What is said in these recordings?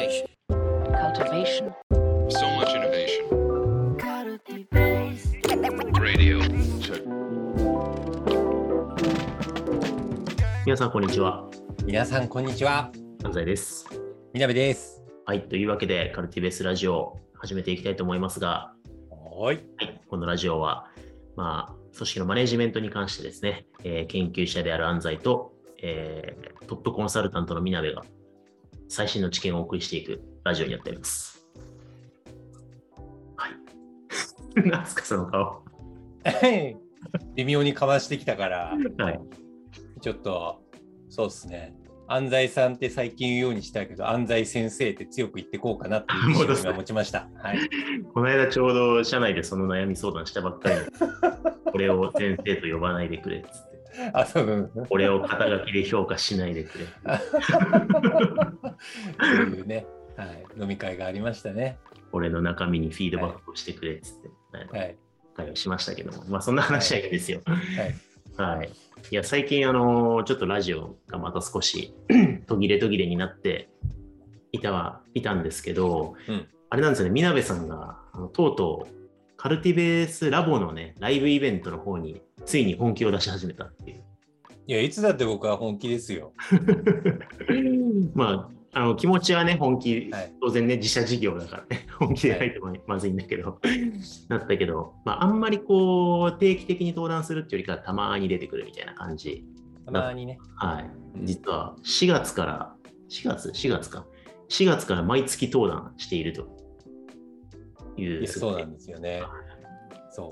Cultivation. cultivation, So much innovation. Radio. 皆さん、こんにちは。皆さん、こんにちは。安西です。みなべです。はい。というわけで、カルティベースラジオを始めていきたいと思いますが、はい。はい、このラジオは、まあ、組織のマネジメントに関してですね、えー研究者である安西と、えートップコンサルタントのみなべが最新の知見をお送りしていくラジオになっております。はい。何すか、その顔。微妙にかましてきたから、はい。ちょっと、そうですね。安西さんって最近言うようにしたいけど、安西先生って強く言ってこうかなっていう意識を今持ちました。はい。この間ちょうど社内でその悩み相談したばっかりで、これを先生と呼ばないでくれっつって。あ、そうそうそう。これを肩書きで評価しないでくれ。そういうね、はい、飲み会がありましたね。俺の中身にフィードバックをしてくれっつって、はいはい。会をしましたけども、まあそんな話はいいんですよ。はい。はい。いや、最近、あの、ちょっとラジオがまた少し 途切れ途切れになっていたはいたんですけど、うんあれなんですよね、みなべさんが、あのとうとう、カルティベースラボのね、ライブイベントの方に、ついに本気を出し始めたっていう。いや、いつだって僕は本気ですよ。まあ、あの気持ちはね、本気、はい当然ね、自社事業だからね、本気でないとままずいんだけど、なったけど、まあ、あんまりこう、定期的に登壇するっていうよりかは、たまに出てくるみたいな感じ。たまにね。はい。実は、4月から、4月 ?4 月か。4月から毎月登壇しているという、そうなんですよね。そう。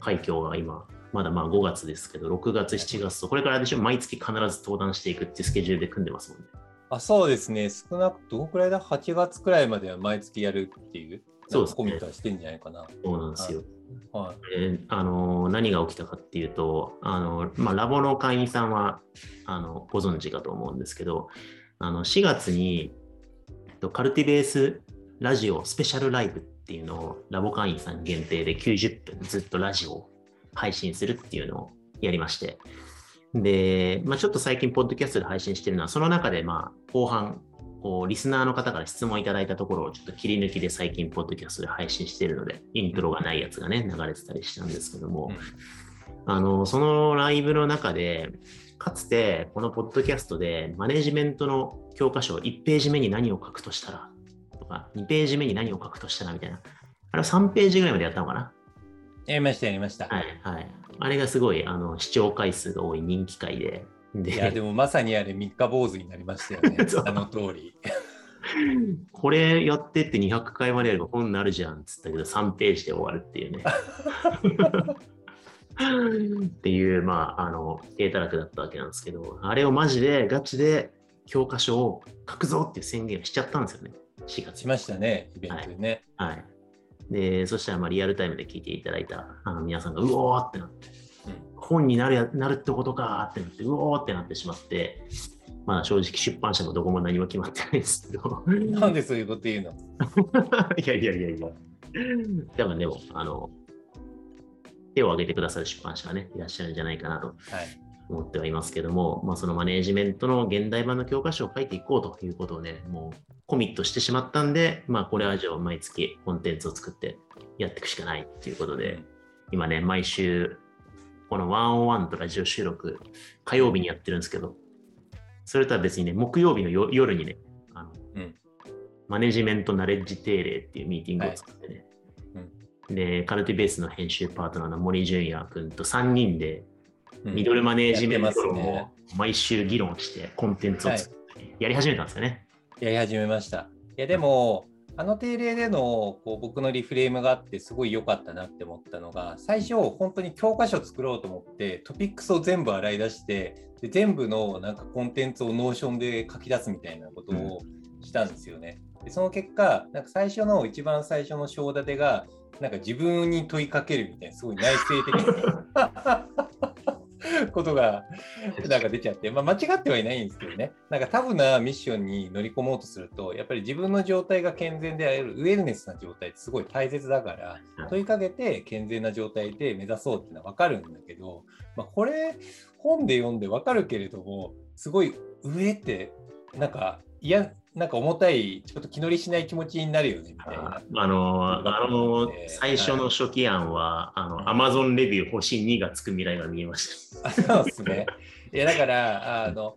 快挙が今、まだまあ5月ですけど、6月、7月と、これからでしょ、毎月必ず登壇していくっていうスケジュールで組んでますもんね。あそうですね、少なくどのくらいだ ?8 月くらいまでは毎月やるっていう、そうですねコミットはしてんじゃないかな。そうなんですよ。はい。えーあのー何が起きたかっていうと、あのーまあ、ラボの会員さんはあのご存知かと思うんですけど、あの4月にえっとカルティベースラジオスペシャルライブっっていうのをラボ会員さん限定で90分ずっとラジオを配信するっていうのをやりまして、で、まあ、ちょっと最近、ポッドキャストで配信してるのは、その中で、まあ、後半、こうリスナーの方から質問いただいたところをちょっと切り抜きで最近、ポッドキャストで配信してるので、イントロがないやつがね、流れてたりしたんですけども、あの、そのライブの中で、かつてこのポッドキャストでマネジメントの教科書1ページ目に何を書くとしたらとか2ページ目に何を書くとしたらみたいな。あれは3ページぐらいまでやったのかなやりました、やりました。はいはい。あれがすごいあの視聴回数が多い人気回で。でいや、でもまさにあれ、三日坊主になりましたよね。あの通り。これやってって200回までやれば本になるじゃんっつったけど3ページで終わるっていうね。っていう、まあ、あの、低たらくだったわけなんですけど、あれをマジでガチで教科書を書くぞっていう宣言をしちゃったんですよね。4月しましたね、イベントでね。はい。で、そしたらまあリアルタイムで聞いていただいたあの皆さんがうおーってなって、本になるやなるってことかーってなって、うおーってなってしまって、まあ正直出版社もどこも何も決まってないですけど。なんでそういうこと言うの？いやいやいやいや。多分でも、あの、手を挙げてくださる出版社がね、いらっしゃるんじゃないかなとはい。思ってはいますけども、まあ、そのマネージメントの現代版の教科書を書いていこうということをね、もうコミットしてしまったんで、まあ、これはじゃあ毎月コンテンツを作ってやっていくしかないっていうことで、今ね、毎週、この101とラジオ収録、火曜日にやってるんですけど、それとは別にね、木曜日の夜夜にね、あのうん。マネジメントナレッジ定例っていうミーティングを作ってね、で、カルティベースの編集パートナーの森純也君と3人で、うん。ミドルマネージメントをね。毎週議論してコンテンツを作ってやり始めたんですよね。やり始めました。いや、でも、あの定例でのこう僕のリフレームがあって、すごい良かったなって思ったのが、最初、本当に教科書作ろうと思って、トピックスを全部洗い出して、で全部のなんかコンテンツを Notion で書き出すみたいなことをしたんですよね。でその結果、なんか最初の一番最初の章立てが、なんか自分に問いかけるみたいな、すごい内省的な ことがなんか出ちゃって、まあ、間違ってはいないんですけどね、なんかタフなミッションに乗り込もうとすると、やっぱり自分の状態が健全である、ウェルネスな状態ってすごい大切だから、問いかけて健全な状態で目指そうっていうのは分かるんだけど、まあ、これ、本で読んで分かるけれども、すごい上って、なんか嫌なんか重たい、ちょっと気乗りしない気持ちになるよねみたいな。あの、あのえー最初の初期案は、あの、アマゾンレビュー星2がつく未来が見えました。あそうですね。いやだから、あの、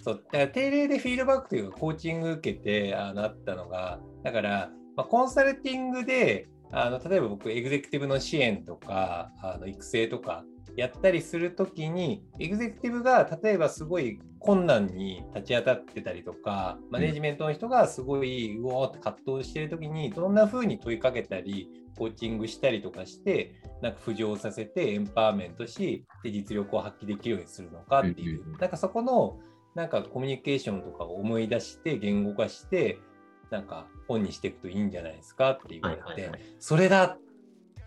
そう、だから定例でフィードバックというか、コーチング受けて、あのあったのが、だから、まあ、コンサルティングで、あの例えば僕、エグゼクティブの支援とか、あの育成とかやったりするときに、エグゼクティブが例えばすごい困難に立ち当たってたりとか、マネジメントの人がすごいうおーって葛藤してるときに、どんな風に問いかけたり、コーチングしたりとかして、なんか浮上させてエンパワーメントし、で実力を発揮できるようにするのかっていう、なんかそこのなんかコミュニケーションとかを思い出して、言語化して、なんか本にしていくといいんじゃないですかって言われて、それだ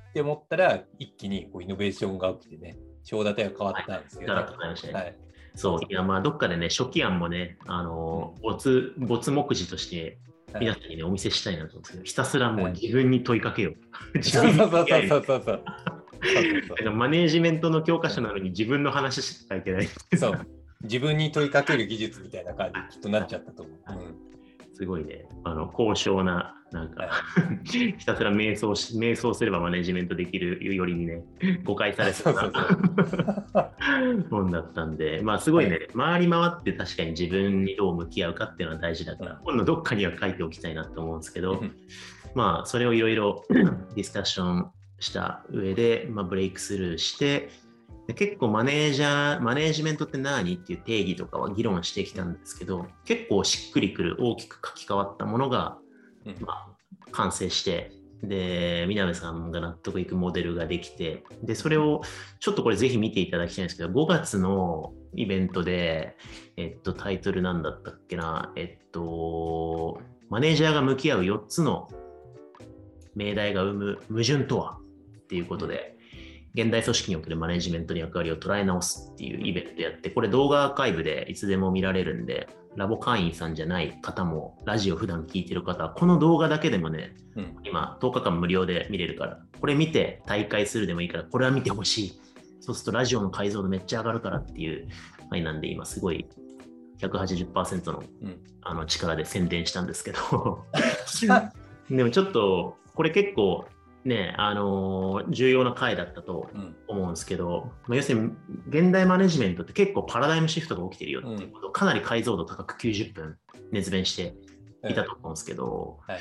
って思ったら、一気にこうイノベーションが起きてね、長立てが変わったんですけど、ガラッと変わりましたねはい。そう、いや、まあ、どっかでね、初期案もね、あの、没、没目次として、はい。皆さんにね、お見せしたいなと思うんですけど、ひたすらもうはい。自分に問いかけよう。うマネージメントの教科書なのに自分の話しか書いてない。そう。自分に問いかける技術みたいな感じにきっとなっちゃったと思う。うん。すごいね、あの高尚な、なんか、は ひたすら瞑想し、瞑想すればマネジメントできるよりにね、誤解されてそうたそうそう本 だったんで、まあすごいね、回り回って確かに自分にどう向き合うかっていうのは大事だから、うん今度どっかには書いておきたいなと思うんですけど、うん。まあそれをいろいろ ディスカッションした上で、まあ、ブレイクスルーして、で結構マネージャー、マネージメントって何っていう定義とかは議論してきたんですけど、結構しっくりくる大きく書き換わったものが、うんまあ、完成して、で、南さんが納得いくモデルができて、で、それをちょっとこれぜひ見ていただきたいんですけど、5月のイベントで、えっと、タイトルなんだったっけな、えっと、マネージャーが向き合う4つの命題が生む矛盾とは？っていうことで、現代組織におけるマネジメントの役割を捉え直すっていうイベントやって、これ動画アーカイブでいつでも見られるんで、ラボ会員さんじゃない方も、ラジオ普段聞いてる方は、この動画だけでもね、うん。今10日間無料で見れるから、これ見て大会するでもいいから、これは見てほしい。そうするとラジオの解像度めっちゃ上がるからっていう、はい、なんで今すごい180%のうん。あの力で宣伝したんですけど、でもちょっとこれ結構ね、あのー重要な回だったとうん。思うんですけど、まあ、要するに現代マネジメントって結構パラダイムシフトが起きてるよっていうことをかなり解像度高く90分熱弁していたと思うんですけど、はい。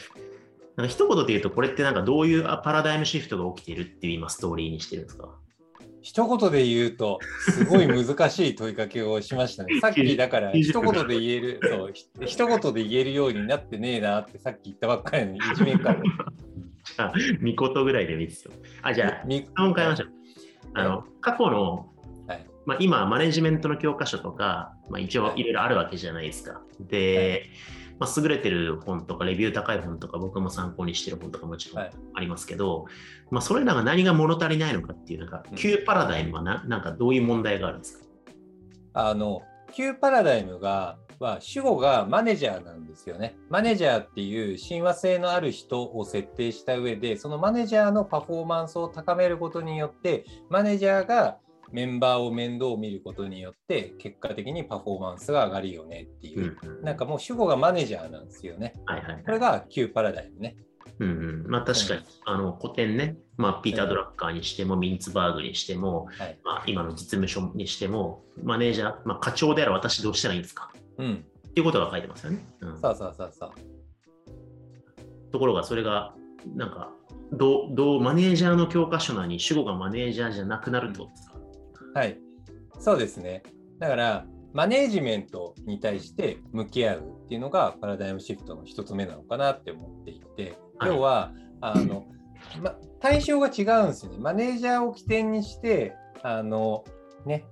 なんか一言で言うとこれってなんかどういうあパラダイムシフトが起きてるっていう今ストーリーにしてるんですか？一言で言うと、すごい難しい問いかけをしましたね。さっきだから、90一言で言える、そう、ひ一言で言えるようになってねえなってさっき言ったばっかりのにいじめかも。じゃあ、見事ぐらいでもいいですよ。あ、じゃあ、み質問変えましょう。あの、過去の、はい。まあ、今、マネジメントの教科書とか、まあ、一応はい。いろいろあるわけじゃないですか。で、まあ、優れてる本とか、レビュー高い本とか、僕も参考にしてる本とかもちろんはい。ありますけど、まあ、それらが何が物足りないのかっていう、なんかうん、旧パラダイムはななんかどういう問題があるんですか？あの、旧パラダイムが、は主語がマネージャーなんですよね。マネージャーっていう親和性のある人を設定した上で、そのマネージャーのパフォーマンスを高めることによって、マネージャーがメンバーを面倒を見ることによって、結果的にパフォーマンスが上がるよねっていう、うんなんかもう主語がマネージャーなんですよね。はいはいはいこれが旧パラダイムね。うんうん、まあ確かに、あの古典ね、まあ、ピーター・ドラッカーにしても、ミンツバーグにしても、はい。まあ、今の実務所にしても、マネージャー、まあ、課長である私どうしたらいいんですか？うん。っていうことが書いてますよね。うん、そうそうそうそう。ところが、それが、なんか、どう、どう、マネージャーの教科書なのに主語がマネージャーじゃなくなるってことですか、はい。そうですね。だから、マネージメントに対して向き合うっていうのがパラダイムシフトの一つ目なのかなって思っていて、はい要は、あの、ま、対象が違うんですよね。マネージャーを起点にして、あの、ね、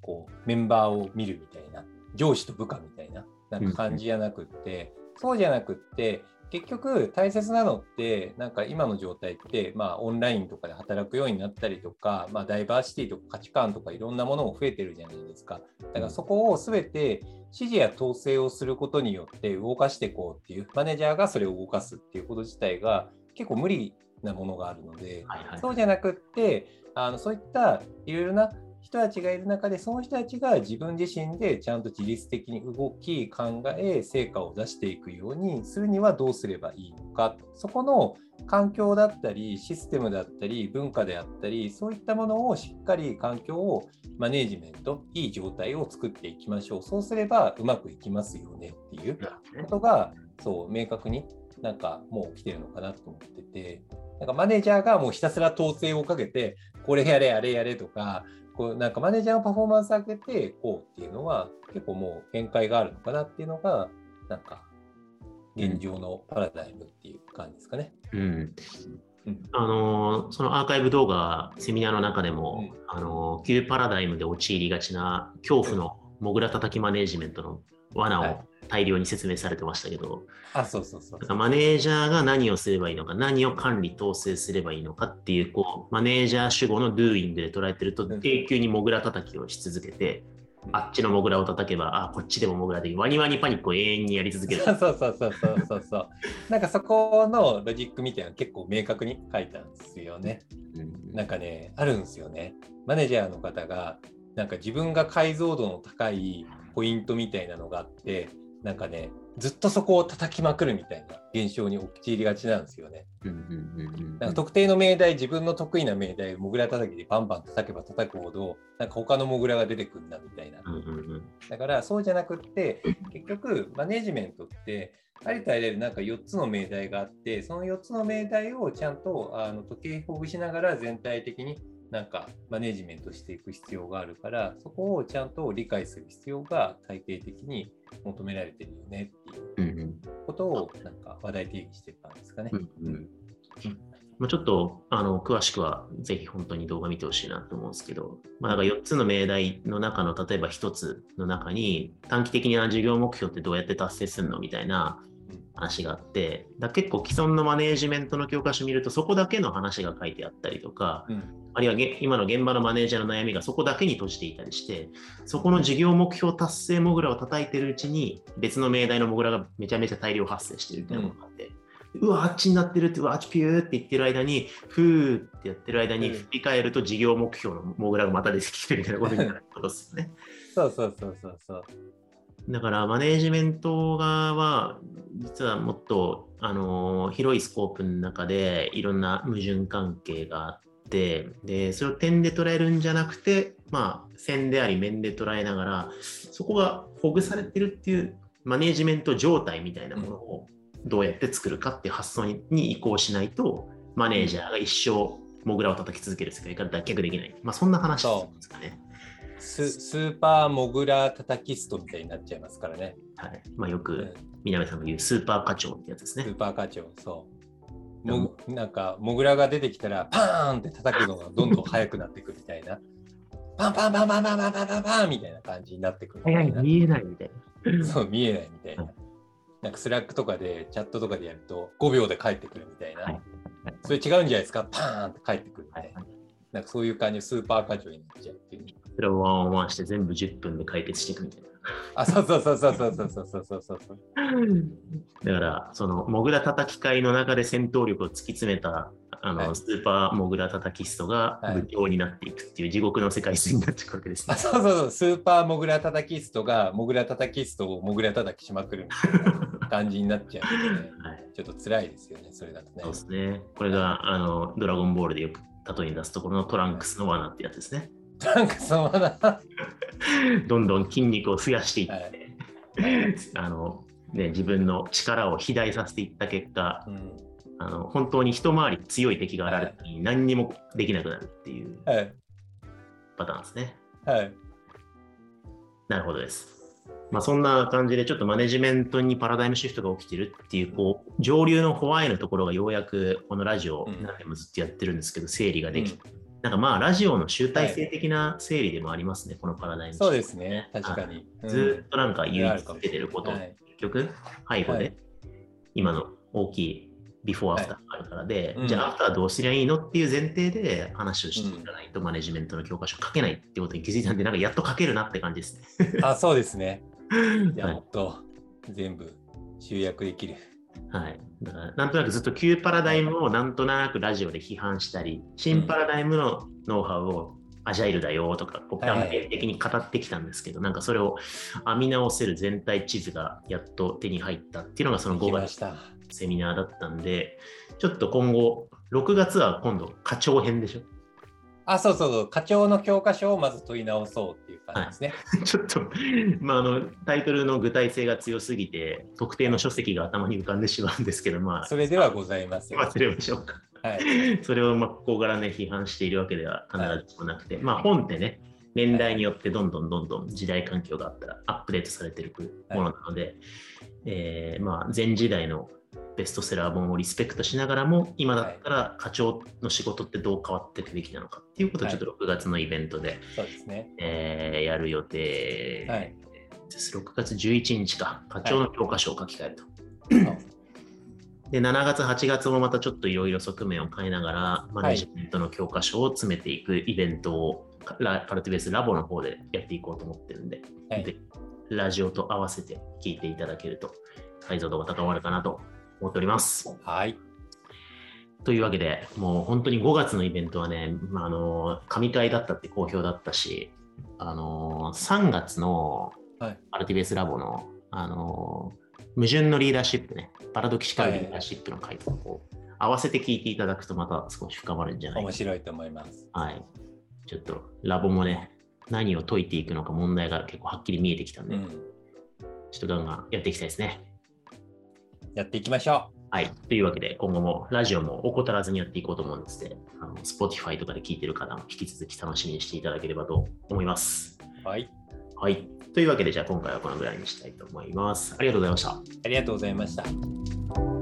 こう、メンバーを見るみたいな、上司と部下みたいな、なんか感じじゃなくって、そうじゃなくって、結局大切なのってなんか今の状態ってまあオンラインとかで働くようになったりとか、まあ、ダイバーシティとか価値観とかいろんなものも増えてるじゃないですか。だからそこを全て指示や統制をすることによって動かしていこうっていうマネージャーがそれを動かすっていうこと自体が結構無理なものがあるので、はいはい。そうじゃなくってあのそういったいろいろな人たちがいる中で、その人たちが自分自身でちゃんと自律的に動き、考え、成果を出していくようにするにはどうすればいいのか、そこの環境だったり、システムだったり、文化であったり、そういったものをしっかり環境をマネージメント、いい状態を作っていきましょう。そうすればうまくいきますよねっていうことが、そう、明確になんかもう来てるのかなと思ってて、なんかマネージャーがもうひたすら統制をかけて、これやれ、あれやれとか、こうなんかマネージャーのパフォーマンス上げてこうっていうのは結構もう限界があるのかなっていうのがなんか現状のパラダイムっていう感じですかね。うん。うん。あのーそのアーカイブ動画、セミナーの中でも、うん。あのー旧パラダイムで陥りがちな恐怖のモグラ叩きマネージメントの罠をはい大量に説明されてましたけど、あ、そうそうそうだからマネージャーが何をすればいいのか、何を管理統制すればいいのかっていう、こう、マネージャー主語の doing で捉えてると、うん永久にモグラ叩きをし続けて、あっちのモグラを叩けば、あ、こっちでもモグラでいい、ワニワニパニックを永遠にやり続ける。そうそうそうそうそうそうそう。なんかそこのロジックみたいなの結構明確に書いたんですよね。うんなんかね、あるんですよね。マネージャーの方が、なんか自分が解像度の高いポイントみたいなのがあって、なんかね、ずっとそこを叩きまくるみたいな現象に陥りがちなんですよね。うん特定の命題、自分の得意な命題、モグラ叩きでバンバン叩けば叩くほど、なんか他のモグラが出てくるんだみたいな。うんうんうんだからそうじゃなくって、結局、マネジメントって、ありとあらゆるなんか4つの命題があって、その4つの命題をちゃんとあの時計ほぐしながら全体的になんかマネジメントしていく必要があるから、そこをちゃんと理解する必要が体系的に求められてるよねっていうことをなんか話題定義してたんですかね。うんうん。まあ、ちょっとあの詳しくはぜひ本当に動画見てほしいなと思うんですけど、まあ、だから4つの命題の中の例えば1つの中に短期的な事業目標ってどうやって達成するのみたいな話があってだ結構既存のマネージメントの教科書見るとそこだけの話が書いてあったりとかうんあるいはげ今の現場のマネージャーの悩みがそこだけに閉じていたりしてそこの事業目標達成モグラを叩いてるうちに別の命題のモグラがめちゃめちゃ大量発生してるみたいなものがあって、うわあっちになってるってうわあっちピューって言ってる間にふーってやってる間にうん振り返ると事業目標のモグラがまた出てきてるみたいなことになることですよね。そうそうそうそうそう。だからマネージメント側は実はもっと、あの広いスコープの中でいろんな矛盾関係があってでそれを点で捉えるんじゃなくて、まあ、線であり面で捉えながらそこがほぐされてるっていうマネージメント状態みたいなものをどうやって作るかっていう発想にに移行しないとマネージャーが一生モグラを叩き続ける世界から脱却できない、まあ、そんな話ですかね。ススーパーモグラ叩きストみたいになっちゃいますからね。はいまあ、よくうん南さんが言うスーパー課長ってやつですねス。ーパー課長、そう。もぐなんか、モグラが出てきたら、パーンって叩くのがどんどん速くなっていくみたいな。パンパンパンパンパンパンパンパンパンみたいな感じになってくるみたいな。見えないみたいな。そう、見えないみたいなはい。なんか Slack とかで、チャットとかでやると、5秒で返ってくるみたいな。はいそれ違うんじゃないですか？パーンって帰ってくるみたいな。はいなんかそういう感じでスーパー課長になっちゃうっていう。それをワンオンワンして全部10分で解決していくみたいな。あ、そうそうそうそうそうそうそうそうそうそう。だから、その、モグラ叩き会の中で戦闘力を突き詰めた、あの、はいスーパーモグラ叩きストがはい部長になっていくっていう地獄の世界線になっていくわけですあね。そうそうそう、スーパーモグラ叩きストがモグラ叩きストをモグラ叩きしまくるみたいな 感じになっちゃうんで、ね、はい。ちょっと辛いですよね、それだとねそう。ですね。これが、あの、ドラゴンボールでよく例えに出すところのトランクスの罠ってやつですね。なんかそのな、どんどん筋肉を増やしていって、はい。あの、ね、自分の力を肥大させていった結果、うん、あの本当に一回り強い敵が現れた時に何にもできなくなるっていうはい、パターンですね。はい、なるほどです。まあ、そんな感じでちょっとマネジメントにパラダイムシフトが起きてるっていうこう上流のホワイのところがようやくこのラジオうん何年もずっとやってるんですけど整理ができて、なんかまあラジオの集大成的な整理でもありますね、このパラダイムそうですね、確かに。うん。ずっとなんか言い続けてること、はい結局背後ではい。今の大きいビフォーアフターがあるからで、うん。じゃあアフターどうすりゃいいのっていう前提で話をしていかないとマネジメントの教科書書けないってことに気づいたんで、なんかやっと書けるなって感じです。ね。あ、そうですね。やはい。っと全部集約できる。はい。だから、なんとなくずっと旧パラダイムをなんとなくラジオで批判したり、新パラダイムのノウハウをアジャイルだよとか、こうは的に語ってきたんですけど、なんかそれを編み直せる全体地図がやっと手に入ったっていうのがその5月。セミナーだったんで、ちょっと今後、6月は今度、課長編でしょ？あ、そうそうそう、課長の教科書をまず問い直そうっていう感じですね。ちょっと、まあ、あのタイトルの具体性が強すぎて、特定の書籍が頭に浮かんでしまうんですけど、まあ、それではございますよ。忘れましょうか。はい。それをまあここからね、批判しているわけでは必ずしもなくて、まあ本ってね、年代によってどんどんどんどん時代環境があったらアップデートされていくものなので、えーまあ前時代のベストセラー本をリスペクトしながらも、今だったら課長の仕事ってどう変わっていくべきなのかっていうことをちょっと6月のイベントで、そうですね。えーやる予定はいです。6月11日か、課長の教科書を書き換えると。そうで、7月、8月もまたちょっといろいろ側面を変えながら、マネジメントの教科書を詰めていくイベントを、ラカルティベースラボの方でやっていこうと思ってるんで、はいでラジオと合わせて聞いていただけると解像度が高まるかなと思っております。はい。というわけで、もう本当に5月のイベントはね、まあ、あの神回だったって好評だったし、あの3月のはいアルティベースラボの、あの矛盾のリーダーシップね、パラドキシカルリーダーシップの回とこう合わせて聞いていただくとまた少し深まるんじゃないか面白いと思います。はい。ちょっとラボもね、何を解いていくのか問題が結構はっきり見えてきたんで、うん。ちょっとガンガンやっていきたいですね。やっていきましょはい。というわけで、今後もラジオも怠らずにやっていこうと思うんですので、あの Spotify とかで聞いてる方も引き続き楽しみにしていただければと思います。う。はい。はい。というわけで、じゃあ今回はこのぐらいにしたいと思います。ありがとうございました。ありがとうございました。